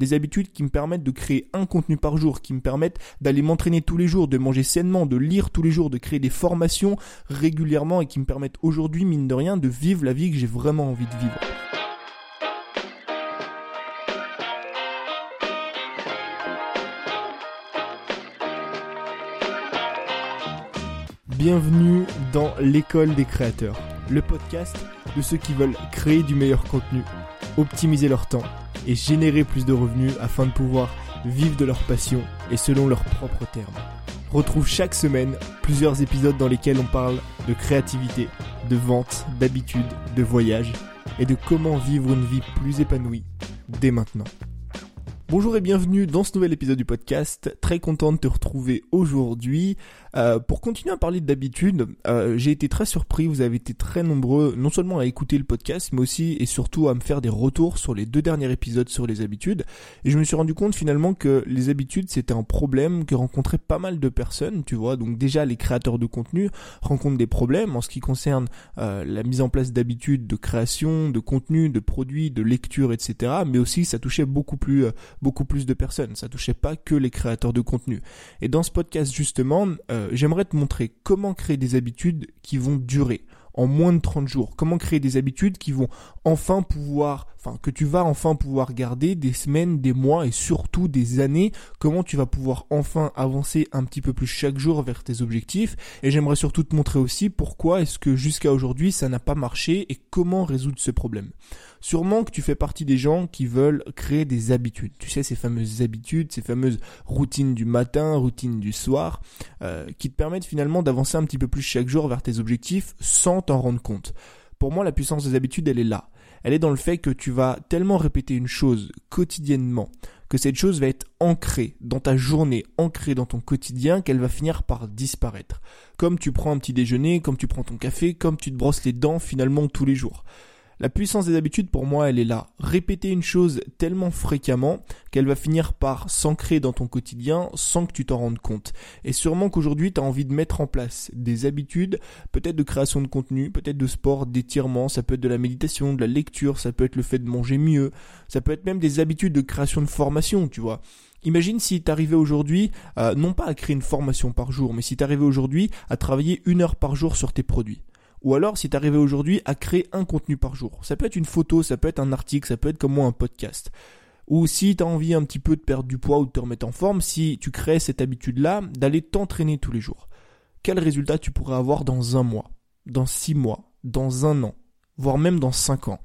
Des habitudes qui me permettent de créer un contenu par jour, qui me permettent d'aller m'entraîner tous les jours, de manger sainement, de lire tous les jours, de créer des formations régulièrement et qui me permettent aujourd'hui, mine de rien, de vivre la vie que j'ai vraiment envie de vivre. Bienvenue dans l'école des créateurs, le podcast de ceux qui veulent créer du meilleur contenu, optimiser leur temps et générer plus de revenus afin de pouvoir vivre de leur passion et selon leurs propres termes. Retrouve chaque semaine plusieurs épisodes dans lesquels on parle de créativité, de vente, d'habitude, de voyage et de comment vivre une vie plus épanouie dès maintenant. Bonjour et bienvenue dans ce nouvel épisode du podcast. Très content de te retrouver aujourd'hui. Euh, pour continuer à parler d'habitude, euh, j'ai été très surpris. Vous avez été très nombreux, non seulement à écouter le podcast, mais aussi et surtout à me faire des retours sur les deux derniers épisodes sur les habitudes. Et je me suis rendu compte finalement que les habitudes c'était un problème que rencontraient pas mal de personnes. Tu vois, donc déjà les créateurs de contenu rencontrent des problèmes en ce qui concerne euh, la mise en place d'habitudes de création, de contenu, de produits, de lecture, etc. Mais aussi ça touchait beaucoup plus beaucoup plus de personnes. Ça touchait pas que les créateurs de contenu. Et dans ce podcast justement, euh, j'aimerais te montrer comment créer des habitudes qui vont durer en moins de 30 jours. Comment créer des habitudes qui vont enfin pouvoir, que tu vas enfin pouvoir garder des semaines, des mois et surtout des années. Comment tu vas pouvoir enfin avancer un petit peu plus chaque jour vers tes objectifs. Et j'aimerais surtout te montrer aussi pourquoi est-ce que jusqu'à aujourd'hui ça n'a pas marché et comment résoudre ce problème. Sûrement que tu fais partie des gens qui veulent créer des habitudes. Tu sais, ces fameuses habitudes, ces fameuses routines du matin, routines du soir, euh, qui te permettent finalement d'avancer un petit peu plus chaque jour vers tes objectifs sans t'en rendre compte. Pour moi, la puissance des habitudes, elle est là. Elle est dans le fait que tu vas tellement répéter une chose quotidiennement, que cette chose va être ancrée dans ta journée, ancrée dans ton quotidien, qu'elle va finir par disparaître. Comme tu prends un petit déjeuner, comme tu prends ton café, comme tu te brosses les dents finalement tous les jours. La puissance des habitudes, pour moi, elle est là. Répéter une chose tellement fréquemment qu'elle va finir par s'ancrer dans ton quotidien sans que tu t'en rendes compte. Et sûrement qu'aujourd'hui, tu as envie de mettre en place des habitudes, peut-être de création de contenu, peut-être de sport, d'étirement, ça peut être de la méditation, de la lecture, ça peut être le fait de manger mieux, ça peut être même des habitudes de création de formation, tu vois. Imagine si t'arrivais aujourd'hui, euh, non pas à créer une formation par jour, mais si t'arrivais aujourd'hui à travailler une heure par jour sur tes produits. Ou alors, si t'arrivais aujourd'hui à créer un contenu par jour. Ça peut être une photo, ça peut être un article, ça peut être comme moi un podcast. Ou si tu as envie un petit peu de perdre du poids ou de te remettre en forme, si tu crées cette habitude-là d'aller t'entraîner tous les jours. Quel résultat tu pourrais avoir dans un mois, dans six mois, dans un an, voire même dans cinq ans?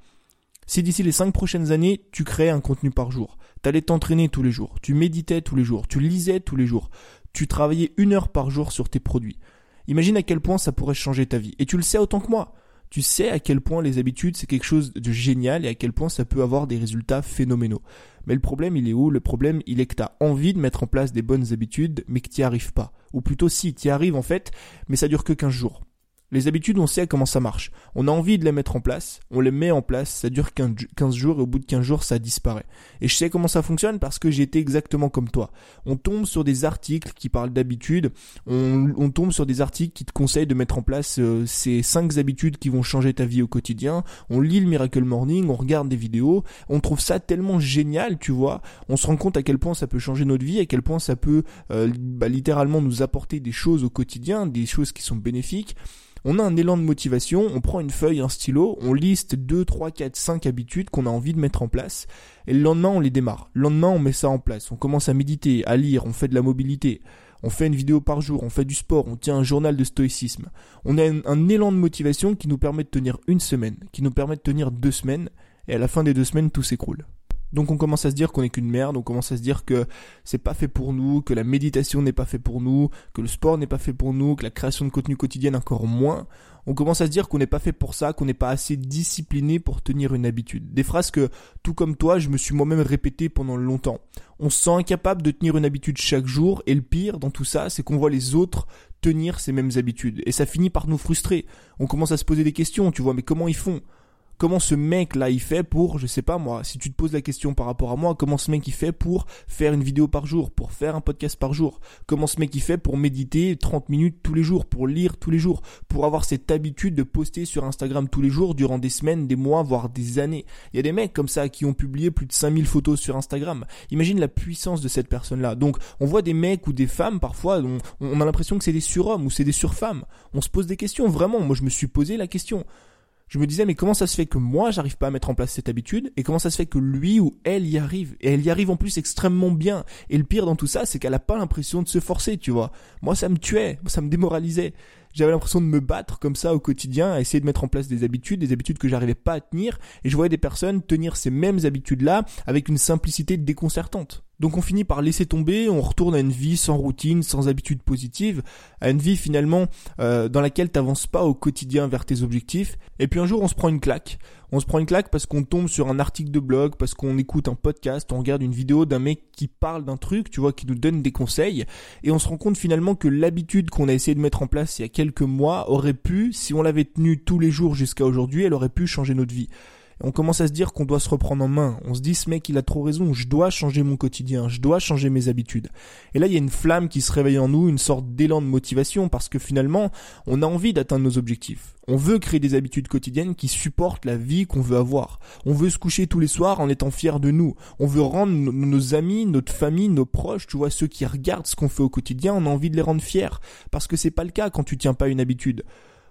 Si d'ici les cinq prochaines années, tu créais un contenu par jour, t'allais t'entraîner tous les jours, tu méditais tous les jours, tu lisais tous les jours, tu travaillais une heure par jour sur tes produits, Imagine à quel point ça pourrait changer ta vie. Et tu le sais autant que moi. Tu sais à quel point les habitudes c'est quelque chose de génial et à quel point ça peut avoir des résultats phénoménaux. Mais le problème il est où? Le problème il est que tu envie de mettre en place des bonnes habitudes mais que tu n'y arrives pas. Ou plutôt si, tu y arrives en fait, mais ça dure que 15 jours. Les habitudes, on sait comment ça marche. On a envie de les mettre en place, on les met en place, ça dure 15 jours et au bout de 15 jours, ça disparaît. Et je sais comment ça fonctionne parce que été exactement comme toi. On tombe sur des articles qui parlent d'habitudes, on, tombe sur des articles qui te conseillent de mettre en place euh, ces 5 habitudes qui vont changer ta vie au quotidien, on lit le Miracle Morning, on regarde des vidéos, on trouve ça tellement génial, tu vois, on se rend compte à quel point ça peut changer notre vie, à quel point ça peut euh, bah, littéralement nous apporter des choses au quotidien, des choses qui sont bénéfiques on a un élan de motivation, on prend une feuille, un stylo, on liste 2, 3, 4, 5 habitudes qu'on a envie de mettre en place, et le lendemain on les démarre. Le lendemain on met ça en place, on commence à méditer, à lire, on fait de la mobilité, on fait une vidéo par jour, on fait du sport, on tient un journal de stoïcisme. On a un, élan de motivation qui nous permet de tenir une semaine, qui nous permet de tenir deux semaines, et à la fin des deux semaines tout s'écroule. Donc on commence à se dire qu'on est qu'une merde, on commence à se dire que c'est pas fait pour nous, que la méditation n'est pas fait pour nous, que le sport n'est pas fait pour nous, que la création de contenu quotidienne encore moins. On commence à se dire qu'on n'est pas fait pour ça, qu'on n'est pas assez discipliné pour tenir une habitude. Des phrases que, tout comme toi, je me suis moi-même répété pendant longtemps. On se sent incapable de tenir une habitude chaque jour, et le pire dans tout ça, c'est qu'on voit les autres tenir ces mêmes habitudes. Et ça finit par nous frustrer. On commence à se poser des questions, tu vois, mais comment ils font? Comment ce mec là il fait pour, je sais pas moi, si tu te poses la question par rapport à moi, comment ce mec il fait pour faire une vidéo par jour, pour faire un podcast par jour, comment ce mec il fait pour méditer 30 minutes tous les jours, pour lire tous les jours, pour avoir cette habitude de poster sur Instagram tous les jours durant des semaines, des mois, voire des années? Il y a des mecs comme ça qui ont publié plus de 5000 photos sur Instagram. Imagine la puissance de cette personne-là. Donc on voit des mecs ou des femmes parfois, on a l'impression que c'est des surhommes ou c'est des surfemmes. On se pose des questions, vraiment. Moi je me suis posé la question je me disais mais comment ça se fait que moi j'arrive pas à mettre en place cette habitude? Et comment ça se fait que lui ou elle y arrive? Et elle y arrive en plus extrêmement bien. Et le pire dans tout ça c'est qu'elle a pas l'impression de se forcer tu vois. Moi ça me tuait. Ça me démoralisait j'avais l'impression de me battre comme ça au quotidien à essayer de mettre en place des habitudes des habitudes que j'arrivais pas à tenir et je voyais des personnes tenir ces mêmes habitudes là avec une simplicité déconcertante donc on finit par laisser tomber, on retourne à une vie sans routine, sans habitude positive, à une vie finalement euh, dans laquelle t'avances pas au quotidien vers tes objectifs. Et puis un jour on se prend une claque. On se prend une claque parce qu'on tombe sur un article de blog, parce qu'on écoute un podcast, on regarde une vidéo d'un mec qui parle d'un truc, tu vois, qui nous donne des conseils, et on se rend compte finalement que l'habitude qu'on a essayé de mettre en place il y a quelques mois aurait pu, si on l'avait tenue tous les jours jusqu'à aujourd'hui, elle aurait pu changer notre vie on commence à se dire qu'on doit se reprendre en main. On se dit ce mec il a trop raison, je dois changer mon quotidien, je dois changer mes habitudes. Et là il y a une flamme qui se réveille en nous, une sorte d'élan de motivation parce que finalement on a envie d'atteindre nos objectifs. On veut créer des habitudes quotidiennes qui supportent la vie qu'on veut avoir. On veut se coucher tous les soirs en étant fier de nous. On veut rendre nos amis, notre famille, nos proches, tu vois, ceux qui regardent ce qu'on fait au quotidien, on a envie de les rendre fiers. Parce que c'est pas le cas quand tu tiens pas une habitude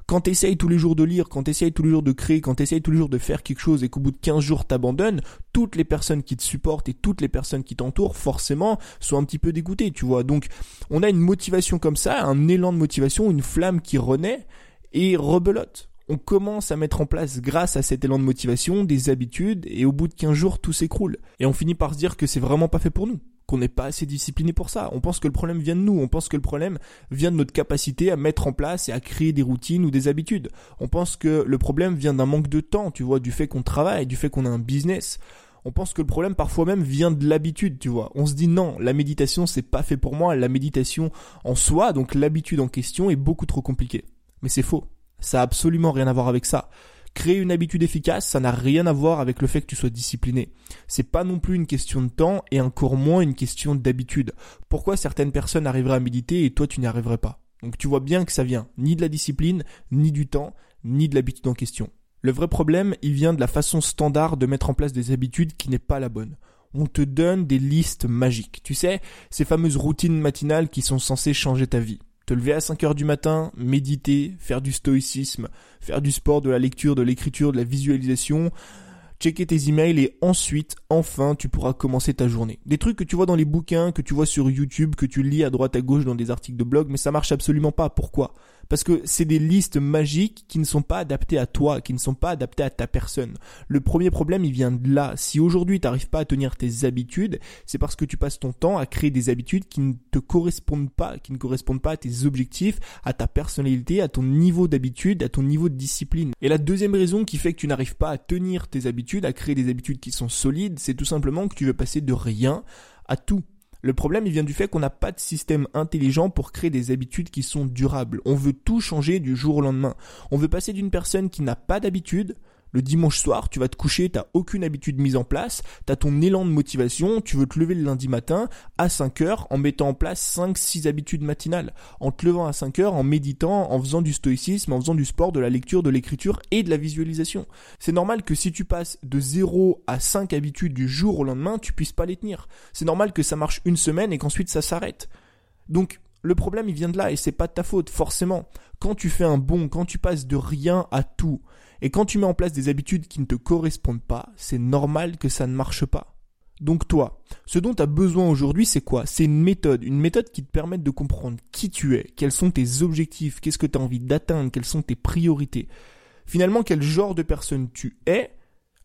quand t'essayes tous les jours de lire, quand t'essayes tous les jours de créer, quand t'essayes tous les jours de faire quelque chose et qu'au bout de 15 jours t'abandonnes, toutes les personnes qui te supportent et toutes les personnes qui t'entourent, forcément, sont un petit peu dégoûtées, tu vois. Donc, on a une motivation comme ça, un élan de motivation, une flamme qui renaît et rebelote. On commence à mettre en place, grâce à cet élan de motivation, des habitudes et au bout de 15 jours, tout s'écroule. Et on finit par se dire que c'est vraiment pas fait pour nous qu'on n'est pas assez discipliné pour ça. On pense que le problème vient de nous, on pense que le problème vient de notre capacité à mettre en place et à créer des routines ou des habitudes. On pense que le problème vient d'un manque de temps, tu vois, du fait qu'on travaille, du fait qu'on a un business. On pense que le problème parfois même vient de l'habitude, tu vois. On se dit non, la méditation c'est pas fait pour moi, la méditation en soi, donc l'habitude en question est beaucoup trop compliquée. Mais c'est faux. Ça a absolument rien à voir avec ça. Créer une habitude efficace, ça n'a rien à voir avec le fait que tu sois discipliné. C'est pas non plus une question de temps et encore moins une question d'habitude. Pourquoi certaines personnes arriveraient à méditer et toi tu n'y arriverais pas? Donc tu vois bien que ça vient ni de la discipline, ni du temps, ni de l'habitude en question. Le vrai problème, il vient de la façon standard de mettre en place des habitudes qui n'est pas la bonne on te donne des listes magiques. Tu sais, ces fameuses routines matinales qui sont censées changer ta vie te lever à 5 heures du matin, méditer, faire du stoïcisme, faire du sport, de la lecture, de l'écriture, de la visualisation, checker tes emails et ensuite, enfin, tu pourras commencer ta journée. Des trucs que tu vois dans les bouquins, que tu vois sur YouTube, que tu lis à droite à gauche dans des articles de blog, mais ça marche absolument pas. Pourquoi? Parce que c'est des listes magiques qui ne sont pas adaptées à toi, qui ne sont pas adaptées à ta personne. Le premier problème, il vient de là. Si aujourd'hui tu n'arrives pas à tenir tes habitudes, c'est parce que tu passes ton temps à créer des habitudes qui ne te correspondent pas, qui ne correspondent pas à tes objectifs, à ta personnalité, à ton niveau d'habitude, à ton niveau de discipline. Et la deuxième raison qui fait que tu n'arrives pas à tenir tes habitudes, à créer des habitudes qui sont solides, c'est tout simplement que tu veux passer de rien à tout. Le problème, il vient du fait qu'on n'a pas de système intelligent pour créer des habitudes qui sont durables. On veut tout changer du jour au lendemain. On veut passer d'une personne qui n'a pas d'habitude le dimanche soir, tu vas te coucher, t'as aucune habitude mise en place, t'as ton élan de motivation, tu veux te lever le lundi matin à 5 heures en mettant en place 5 6 habitudes matinales, en te levant à 5 heures, en méditant, en faisant du stoïcisme, en faisant du sport, de la lecture, de l'écriture et de la visualisation. C'est normal que si tu passes de 0 à 5 habitudes du jour au lendemain, tu puisses pas les tenir. C'est normal que ça marche une semaine et qu'ensuite ça s'arrête. Donc le problème il vient de là et c'est pas de ta faute forcément. Quand tu fais un bon, quand tu passes de rien à tout, et quand tu mets en place des habitudes qui ne te correspondent pas, c'est normal que ça ne marche pas. Donc toi, ce dont tu as besoin aujourd'hui, c'est quoi? C'est une méthode, une méthode qui te permette de comprendre qui tu es, quels sont tes objectifs, qu'est-ce que tu as envie d'atteindre, quelles sont tes priorités. Finalement, quel genre de personne tu es,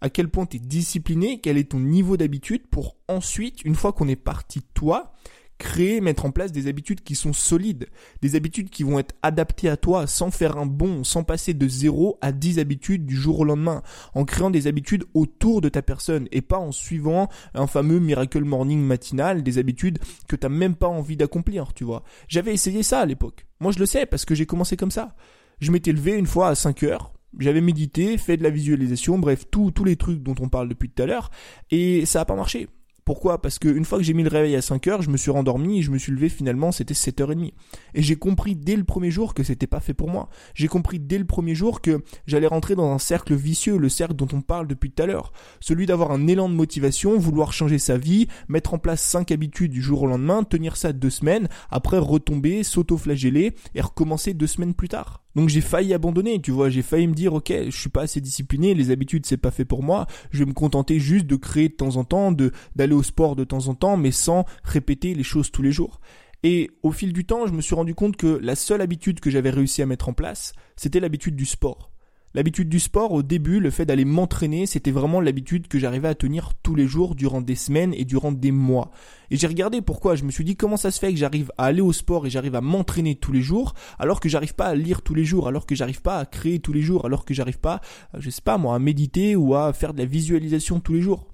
à quel point tu es discipliné, quel est ton niveau d'habitude pour ensuite, une fois qu'on est parti de toi, créer, mettre en place des habitudes qui sont solides, des habitudes qui vont être adaptées à toi sans faire un bond, sans passer de 0 à 10 habitudes du jour au lendemain, en créant des habitudes autour de ta personne et pas en suivant un fameux miracle morning matinal, des habitudes que t'as même pas envie d'accomplir, tu vois. J'avais essayé ça à l'époque. Moi je le sais parce que j'ai commencé comme ça. Je m'étais levé une fois à 5 heures, J'avais médité, fait de la visualisation, bref, tous les trucs dont on parle depuis tout à l'heure, et ça n'a pas marché. Pourquoi? Parce qu'une fois que j'ai mis le réveil à 5 heures, je me suis rendormi et je me suis levé finalement, c'était 7h30. Et j'ai compris dès le premier jour que c'était pas fait pour moi. J'ai compris dès le premier jour que j'allais rentrer dans un cercle vicieux, le cercle dont on parle depuis tout à l'heure. Celui d'avoir un élan de motivation, vouloir changer sa vie, mettre en place 5 habitudes du jour au lendemain, tenir ça deux semaines, après retomber, s'auto-flageller et recommencer deux semaines plus tard. Donc j'ai failli abandonner, tu vois, j'ai failli me dire ok, je suis pas assez discipliné, les habitudes c'est pas fait pour moi, je vais me contenter juste de créer de temps en temps, d'aller au sport de temps en temps, mais sans répéter les choses tous les jours. Et au fil du temps, je me suis rendu compte que la seule habitude que j'avais réussi à mettre en place, c'était l'habitude du sport. L'habitude du sport, au début, le fait d'aller m'entraîner, c'était vraiment l'habitude que j'arrivais à tenir tous les jours durant des semaines et durant des mois. Et j'ai regardé pourquoi, je me suis dit comment ça se fait que j'arrive à aller au sport et j'arrive à m'entraîner tous les jours, alors que j'arrive pas à lire tous les jours, alors que j'arrive pas à créer tous les jours, alors que j'arrive pas, euh, je sais pas moi, à méditer ou à faire de la visualisation tous les jours.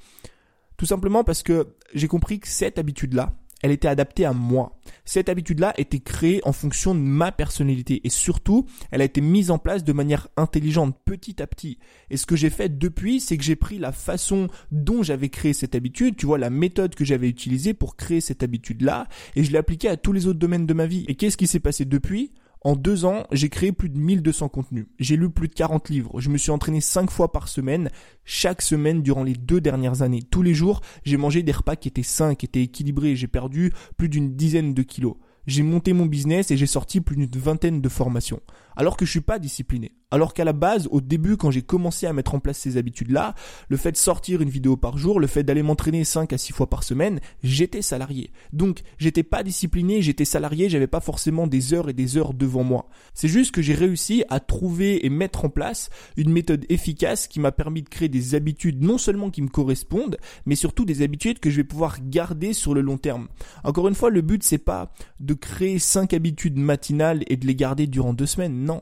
Tout simplement parce que j'ai compris que cette habitude-là, elle était adaptée à moi. Cette habitude-là était créée en fonction de ma personnalité et surtout, elle a été mise en place de manière intelligente, petit à petit. Et ce que j'ai fait depuis, c'est que j'ai pris la façon dont j'avais créé cette habitude, tu vois, la méthode que j'avais utilisée pour créer cette habitude-là, et je l'ai appliquée à tous les autres domaines de ma vie. Et qu'est-ce qui s'est passé depuis? En deux ans, j'ai créé plus de 1200 contenus. J'ai lu plus de 40 livres. Je me suis entraîné 5 fois par semaine, chaque semaine durant les deux dernières années. Tous les jours, j'ai mangé des repas qui étaient sains, qui étaient équilibrés. J'ai perdu plus d'une dizaine de kilos. J'ai monté mon business et j'ai sorti plus d'une vingtaine de formations. Alors que je suis pas discipliné. Alors qu'à la base, au début, quand j'ai commencé à mettre en place ces habitudes-là, le fait de sortir une vidéo par jour, le fait d'aller m'entraîner 5 à 6 fois par semaine, j'étais salarié. Donc, j'étais pas discipliné, j'étais salarié, j'avais pas forcément des heures et des heures devant moi. C'est juste que j'ai réussi à trouver et mettre en place une méthode efficace qui m'a permis de créer des habitudes non seulement qui me correspondent, mais surtout des habitudes que je vais pouvoir garder sur le long terme. Encore une fois, le but c'est pas de créer 5 habitudes matinales et de les garder durant deux semaines, non.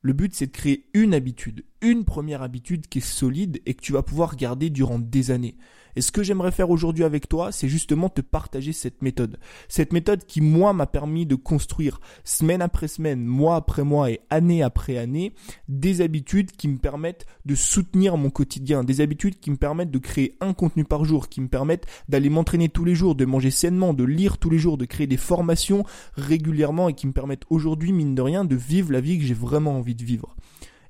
Le but, c'est de créer une habitude, une première habitude qui est solide et que tu vas pouvoir garder durant des années. Et ce que j'aimerais faire aujourd'hui avec toi, c'est justement te partager cette méthode. Cette méthode qui, moi, m'a permis de construire semaine après semaine, mois après mois et année après année, des habitudes qui me permettent de soutenir mon quotidien, des habitudes qui me permettent de créer un contenu par jour, qui me permettent d'aller m'entraîner tous les jours, de manger sainement, de lire tous les jours, de créer des formations régulièrement et qui me permettent aujourd'hui, mine de rien, de vivre la vie que j'ai vraiment envie de vivre.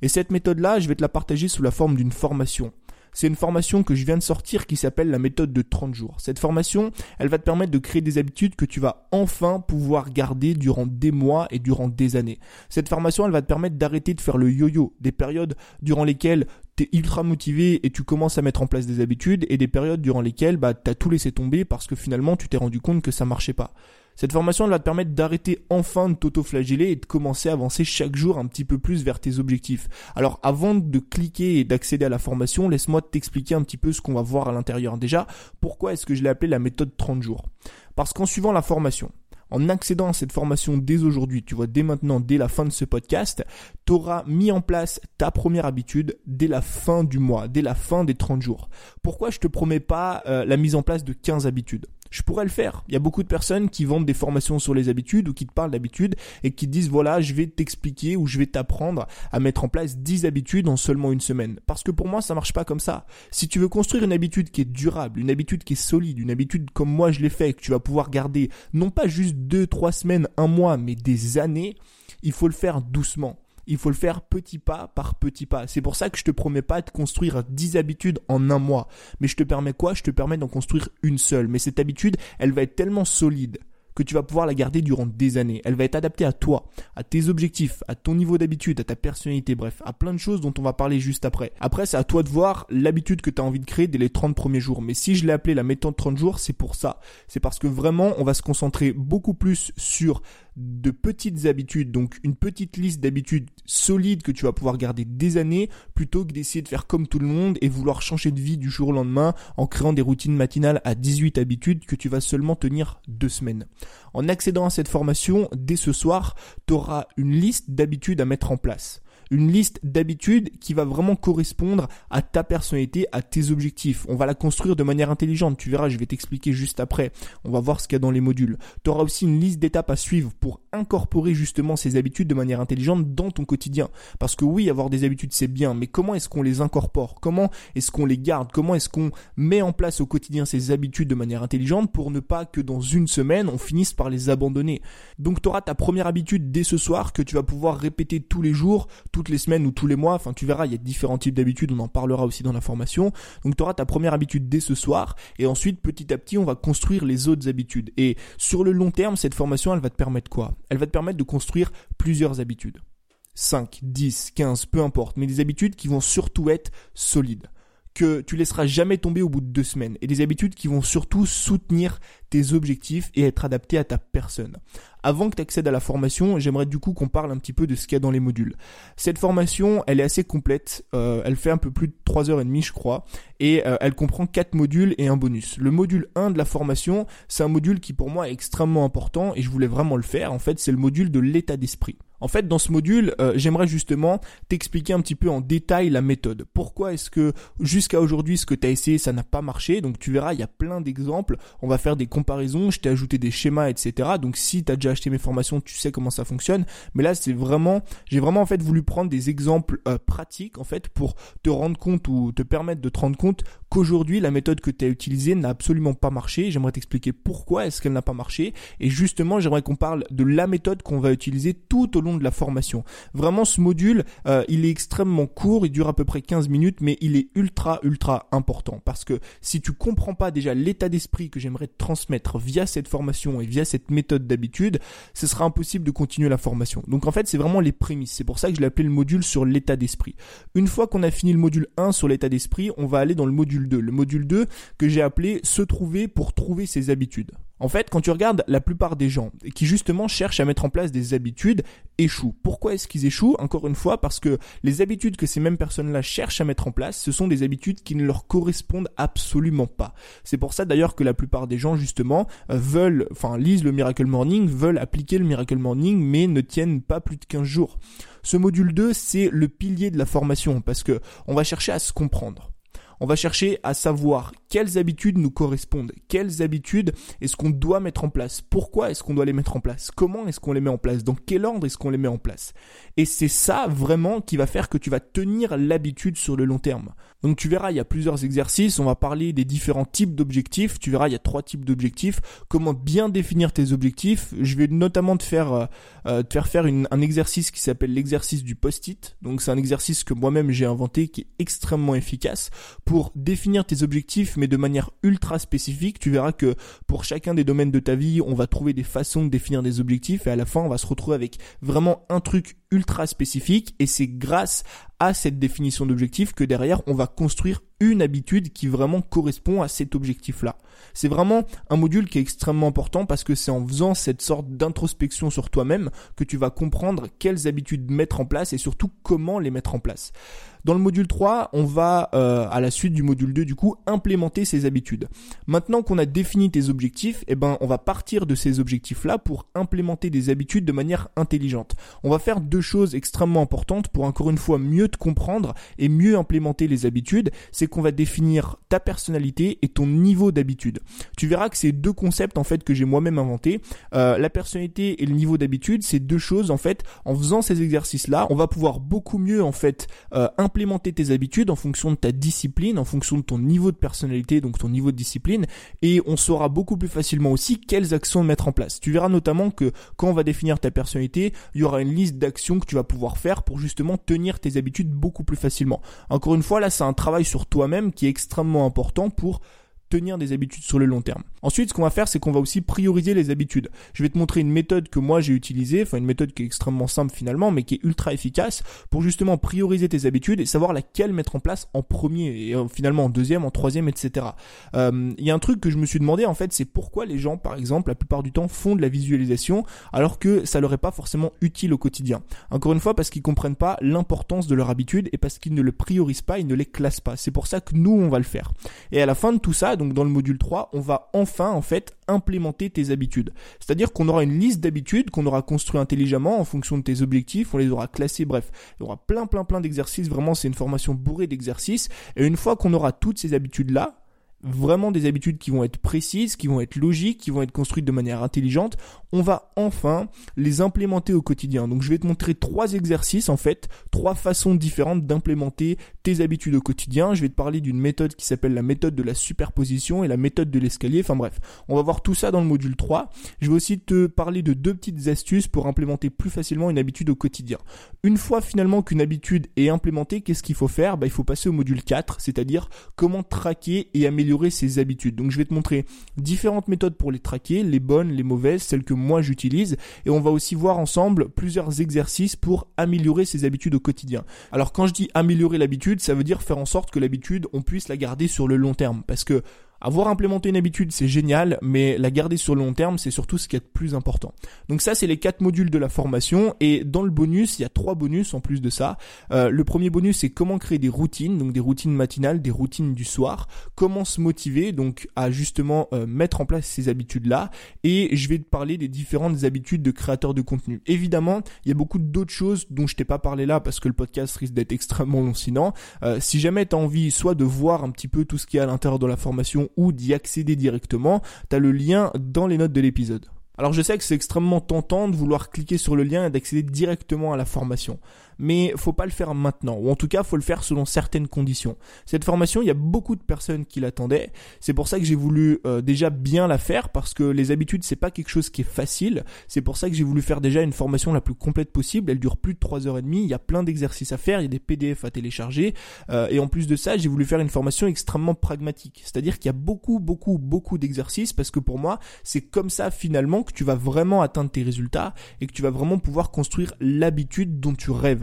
Et cette méthode-là, je vais te la partager sous la forme d'une formation. C'est une formation que je viens de sortir qui s'appelle la méthode de 30 jours. Cette formation, elle va te permettre de créer des habitudes que tu vas enfin pouvoir garder durant des mois et durant des années. Cette formation, elle va te permettre d'arrêter de faire le yo-yo, des périodes durant lesquelles ultra motivé et tu commences à mettre en place des habitudes et des périodes durant lesquelles bah, tu as tout laissé tomber parce que finalement tu t'es rendu compte que ça marchait pas. Cette formation va te permettre d'arrêter enfin de t'auto-flageller et de commencer à avancer chaque jour un petit peu plus vers tes objectifs. Alors avant de cliquer et d'accéder à la formation, laisse-moi t'expliquer un petit peu ce qu'on va voir à l'intérieur. Déjà, pourquoi est-ce que je l'ai appelé la méthode 30 jours? Parce qu'en suivant la formation, en accédant à cette formation dès aujourd'hui, tu vois, dès maintenant, dès la fin de ce podcast, tu auras mis en place ta première habitude dès la fin du mois, dès la fin des 30 jours. Pourquoi je te promets pas euh, la mise en place de 15 habitudes? Je pourrais le faire. Il y a beaucoup de personnes qui vendent des formations sur les habitudes ou qui te parlent d'habitudes et qui disent voilà, je vais t'expliquer ou je vais t'apprendre à mettre en place 10 habitudes en seulement une semaine. Parce que pour moi, ça marche pas comme ça. Si tu veux construire une habitude qui est durable, une habitude qui est solide, une habitude comme moi je l'ai fait, que tu vas pouvoir garder non pas juste 2 3 semaines, un mois, mais des années, il faut le faire doucement. Il faut le faire petit pas par petit pas. C'est pour ça que je te promets pas de construire 10 habitudes en un mois. Mais je te permets quoi? Je te permets d'en construire une seule. Mais cette habitude, elle va être tellement solide que tu vas pouvoir la garder durant des années. Elle va être adaptée à toi, à tes objectifs, à ton niveau d'habitude, à ta personnalité, bref, à plein de choses dont on va parler juste après. Après, c'est à toi de voir l'habitude que tu as envie de créer dès les 30 premiers jours. Mais si je l'ai appelé la méthode 30 jours, c'est pour ça. C'est parce que vraiment, on va se concentrer beaucoup plus sur de petites habitudes, donc une petite liste d'habitudes solides que tu vas pouvoir garder des années, plutôt que d'essayer de faire comme tout le monde et vouloir changer de vie du jour au lendemain en créant des routines matinales à 18 habitudes que tu vas seulement tenir deux semaines. En accédant à cette formation, dès ce soir, tu auras une liste d'habitudes à mettre en place une liste d'habitudes qui va vraiment correspondre à ta personnalité, à tes objectifs. On va la construire de manière intelligente. Tu verras, je vais t'expliquer juste après. On va voir ce qu'il y a dans les modules. Tu auras aussi une liste d'étapes à suivre pour incorporer justement ces habitudes de manière intelligente dans ton quotidien. Parce que oui, avoir des habitudes c'est bien, mais comment est-ce qu'on les incorpore? Comment est-ce qu'on les garde? Comment est-ce qu'on met en place au quotidien ces habitudes de manière intelligente pour ne pas que dans une semaine on finisse par les abandonner? Donc tu auras ta première habitude dès ce soir que tu vas pouvoir répéter tous les jours, toutes les semaines ou tous les mois. Enfin tu verras, il y a différents types d'habitudes, on en parlera aussi dans la formation. Donc tu auras ta première habitude dès ce soir et ensuite petit à petit on va construire les autres habitudes. Et sur le long terme, cette formation elle va te permettre quoi? Elle va te permettre de construire plusieurs habitudes. 5, 10, 15, peu importe, mais des habitudes qui vont surtout être solides que tu laisseras jamais tomber au bout de deux semaines et des habitudes qui vont surtout soutenir tes objectifs et être adaptées à ta personne. Avant que tu accèdes à la formation, j'aimerais du coup qu'on parle un petit peu de ce qu'il y a dans les modules. Cette formation, elle est assez complète, euh, elle fait un peu plus de 3h30 je crois, et euh, elle comprend quatre modules et un bonus. Le module 1 de la formation, c'est un module qui pour moi est extrêmement important et je voulais vraiment le faire. En fait, c'est le module de l'état d'esprit. En fait, dans ce module, euh, j'aimerais justement t'expliquer un petit peu en détail la méthode. Pourquoi est-ce que jusqu'à aujourd'hui, ce que tu as essayé, ça n'a pas marché? Donc tu verras, il y a plein d'exemples. On va faire des comparaisons. Je t'ai ajouté des schémas, etc. Donc si tu as déjà acheté mes formations, tu sais comment ça fonctionne. Mais là, c'est vraiment, j'ai vraiment en fait voulu prendre des exemples euh, pratiques en fait pour te rendre compte ou te permettre de te rendre compte qu'aujourd'hui, la méthode que tu as utilisée n'a absolument pas marché. J'aimerais t'expliquer pourquoi est-ce qu'elle n'a pas marché. Et justement, j'aimerais qu'on parle de la méthode qu'on va utiliser tout au long de la formation. Vraiment, ce module, euh, il est extrêmement court, il dure à peu près 15 minutes, mais il est ultra, ultra important. Parce que si tu comprends pas déjà l'état d'esprit que j'aimerais te transmettre via cette formation et via cette méthode d'habitude, ce sera impossible de continuer la formation. Donc en fait, c'est vraiment les prémices. C'est pour ça que je l'ai appelé le module sur l'état d'esprit. Une fois qu'on a fini le module 1 sur l'état d'esprit, on va aller dans le module 2. Le module 2 que j'ai appelé se trouver pour trouver ses habitudes. En fait, quand tu regardes la plupart des gens qui justement cherchent à mettre en place des habitudes échouent. Pourquoi est-ce qu'ils échouent? Encore une fois, parce que les habitudes que ces mêmes personnes-là cherchent à mettre en place, ce sont des habitudes qui ne leur correspondent absolument pas. C'est pour ça d'ailleurs que la plupart des gens justement veulent, enfin lisent le Miracle Morning, veulent appliquer le Miracle Morning, mais ne tiennent pas plus de 15 jours. Ce module 2, c'est le pilier de la formation parce que on va chercher à se comprendre on va chercher à savoir quelles habitudes nous correspondent, quelles habitudes est-ce qu'on doit mettre en place, pourquoi est-ce qu'on doit les mettre en place, comment est-ce qu'on les met en place, dans quel ordre est-ce qu'on les met en place. Et c'est ça vraiment qui va faire que tu vas tenir l'habitude sur le long terme. Donc tu verras, il y a plusieurs exercices, on va parler des différents types d'objectifs, tu verras, il y a trois types d'objectifs, comment bien définir tes objectifs. Je vais notamment te faire, euh, euh, te faire faire un exercice qui s'appelle l'exercice du post-it. Donc c'est un exercice que moi-même j'ai inventé qui est extrêmement efficace pour définir tes objectifs mais de manière ultra spécifique. Tu verras que pour chacun des domaines de ta vie, on va trouver des façons de définir des objectifs et à la fin on va se retrouver avec vraiment un truc ultra spécifique et c'est grâce à cette définition d'objectif que derrière on va construire une habitude qui vraiment correspond à cet objectif-là. C'est vraiment un module qui est extrêmement important parce que c'est en faisant cette sorte d'introspection sur toi-même que tu vas comprendre quelles habitudes mettre en place et surtout comment les mettre en place. Dans le module 3, on va, euh, à la suite du module 2, du coup, implémenter ces habitudes. Maintenant qu'on a défini tes objectifs, eh ben, on va partir de ces objectifs-là pour implémenter des habitudes de manière intelligente. On va faire deux choses extrêmement importantes pour encore une fois mieux te comprendre et mieux implémenter les habitudes. C'est qu'on va définir ta personnalité et ton niveau d'habitude. Tu verras que c'est deux concepts en fait que j'ai moi-même inventé. Euh, la personnalité et le niveau d'habitude, c'est deux choses en fait. En faisant ces exercices-là, on va pouvoir beaucoup mieux en fait euh, implémenter tes habitudes en fonction de ta discipline, en fonction de ton niveau de personnalité, donc ton niveau de discipline, et on saura beaucoup plus facilement aussi quelles actions mettre en place. Tu verras notamment que quand on va définir ta personnalité, il y aura une liste d'actions que tu vas pouvoir faire pour justement tenir tes habitudes beaucoup plus facilement. Encore une fois, là, c'est un travail sur toi-même qui est extrêmement important pour tenir des habitudes sur le long terme. Ensuite, ce qu'on va faire, c'est qu'on va aussi prioriser les habitudes. Je vais te montrer une méthode que moi j'ai utilisée, enfin une méthode qui est extrêmement simple finalement, mais qui est ultra efficace pour justement prioriser tes habitudes et savoir laquelle mettre en place en premier et euh, finalement en deuxième, en troisième, etc. Euh, il y a un truc que je me suis demandé en fait, c'est pourquoi les gens, par exemple, la plupart du temps font de la visualisation alors que ça leur est pas forcément utile au quotidien. Encore une fois, parce qu'ils comprennent pas l'importance de leur habitude et parce qu'ils ne le priorisent pas, ils ne les classent pas. C'est pour ça que nous on va le faire. Et à la fin de tout ça, donc dans le module 3, on va enfin en fait implémenter tes habitudes. C'est-à-dire qu'on aura une liste d'habitudes qu'on aura construit intelligemment en fonction de tes objectifs, on les aura classés, bref, il y aura plein plein plein d'exercices, vraiment c'est une formation bourrée d'exercices et une fois qu'on aura toutes ces habitudes là, vraiment des habitudes qui vont être précises, qui vont être logiques, qui vont être construites de manière intelligente, on va enfin les implémenter au quotidien. Donc je vais te montrer trois exercices en fait, trois façons différentes d'implémenter tes habitudes au quotidien. Je vais te parler d'une méthode qui s'appelle la méthode de la superposition et la méthode de l'escalier. Enfin bref, on va voir tout ça dans le module 3. Je vais aussi te parler de deux petites astuces pour implémenter plus facilement une habitude au quotidien. Une fois finalement qu'une habitude est implémentée, qu'est-ce qu'il faut faire? Bah, Il faut passer au module 4, c'est-à-dire comment traquer et améliorer ses habitudes. Donc je vais te montrer différentes méthodes pour les traquer, les bonnes, les mauvaises, celles que moi j'utilise, et on va aussi voir ensemble plusieurs exercices pour améliorer ses habitudes au quotidien. Alors quand je dis améliorer l'habitude, ça veut dire faire en sorte que l'habitude, on puisse la garder sur le long terme, parce que avoir implémenté une habitude, c'est génial, mais la garder sur le long terme, c'est surtout ce qui est le plus important. Donc ça, c'est les quatre modules de la formation. Et dans le bonus, il y a trois bonus en plus de ça. Euh, le premier bonus, c'est comment créer des routines, donc des routines matinales, des routines du soir. Comment se motiver, donc à justement euh, mettre en place ces habitudes-là. Et je vais te parler des différentes habitudes de créateurs de contenu. Évidemment, il y a beaucoup d'autres choses dont je t'ai pas parlé là parce que le podcast risque d'être extrêmement long sinon. Euh, si jamais tu as envie soit de voir un petit peu tout ce qui est à l'intérieur de la formation ou d'y accéder directement, tu as le lien dans les notes de l'épisode. Alors je sais que c'est extrêmement tentant de vouloir cliquer sur le lien et d'accéder directement à la formation mais faut pas le faire maintenant, ou en tout cas faut le faire selon certaines conditions. Cette formation, il y a beaucoup de personnes qui l'attendaient. C'est pour ça que j'ai voulu euh, déjà bien la faire parce que les habitudes c'est pas quelque chose qui est facile. C'est pour ça que j'ai voulu faire déjà une formation la plus complète possible. Elle dure plus de 3 heures et demie. Il y a plein d'exercices à faire, il y a des PDF à télécharger euh, et en plus de ça, j'ai voulu faire une formation extrêmement pragmatique. C'est-à-dire qu'il y a beaucoup, beaucoup, beaucoup d'exercices parce que pour moi, c'est comme ça finalement que tu vas vraiment atteindre tes résultats et que tu vas vraiment pouvoir construire l'habitude dont tu rêves.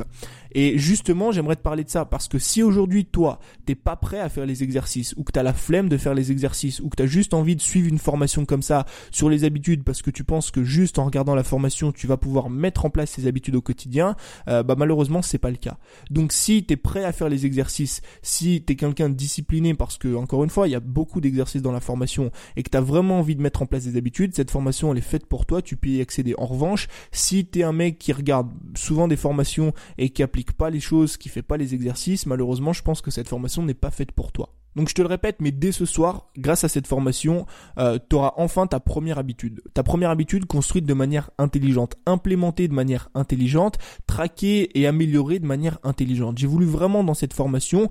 Et justement, j'aimerais te parler de ça parce que si aujourd'hui toi, t'es pas prêt à faire les exercices ou que tu as la flemme de faire les exercices ou que tu as juste envie de suivre une formation comme ça sur les habitudes parce que tu penses que juste en regardant la formation, tu vas pouvoir mettre en place ces habitudes au quotidien, euh, bah malheureusement, c'est pas le cas. Donc si tu es prêt à faire les exercices, si tu es quelqu'un de discipliné parce que encore une fois, il y a beaucoup d'exercices dans la formation et que tu as vraiment envie de mettre en place des habitudes, cette formation elle est faite pour toi, tu peux y accéder. En revanche, si tu es un mec qui regarde souvent des formations et qui applique pas les choses, qui fait pas les exercices, malheureusement, je pense que cette formation n'est pas faite pour toi. Donc je te le répète, mais dès ce soir, grâce à cette formation, euh, tu auras enfin ta première habitude. Ta première habitude construite de manière intelligente, implémentée de manière intelligente, traquée et améliorée de manière intelligente. J'ai voulu vraiment dans cette formation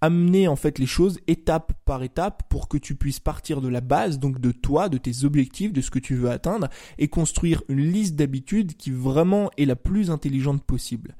amener en fait les choses étape par étape pour que tu puisses partir de la base, donc de toi, de tes objectifs, de ce que tu veux atteindre, et construire une liste d'habitudes qui vraiment est la plus intelligente possible.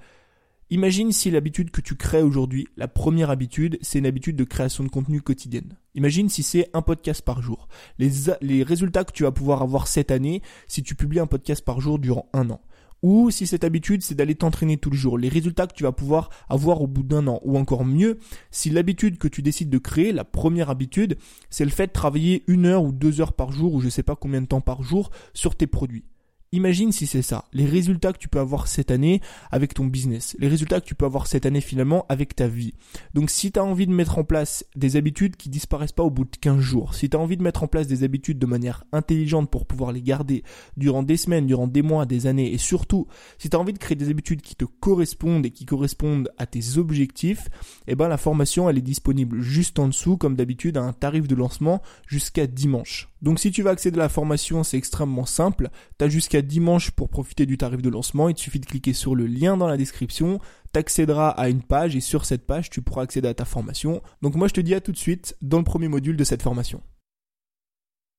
Imagine si l'habitude que tu crées aujourd'hui, la première habitude, c'est une habitude de création de contenu quotidienne. Imagine si c'est un podcast par jour. Les, résultats que tu vas pouvoir avoir cette année si tu publies un podcast par jour durant un an ou si cette habitude c'est d'aller t'entraîner tout le jour, les résultats que tu vas pouvoir avoir au bout d'un an, ou encore mieux, si l'habitude que tu décides de créer, la première habitude, c'est le fait de travailler une heure ou deux heures par jour, ou je sais pas combien de temps par jour, sur tes produits. Imagine si c'est ça, les résultats que tu peux avoir cette année avec ton business, les résultats que tu peux avoir cette année finalement avec ta vie. Donc si tu as envie de mettre en place des habitudes qui disparaissent pas au bout de 15 jours, si tu as envie de mettre en place des habitudes de manière intelligente pour pouvoir les garder durant des semaines, durant des mois, des années, et surtout si tu as envie de créer des habitudes qui te correspondent et qui correspondent à tes objectifs, eh ben la formation elle est disponible juste en dessous comme d'habitude à un tarif de lancement jusqu'à dimanche. Donc si tu veux accéder à la formation, c'est extrêmement simple. Tu as jusqu'à dimanche pour profiter du tarif de lancement. Il te suffit de cliquer sur le lien dans la description. T'accéderas à une page et sur cette page, tu pourras accéder à ta formation. Donc moi, je te dis à tout de suite dans le premier module de cette formation.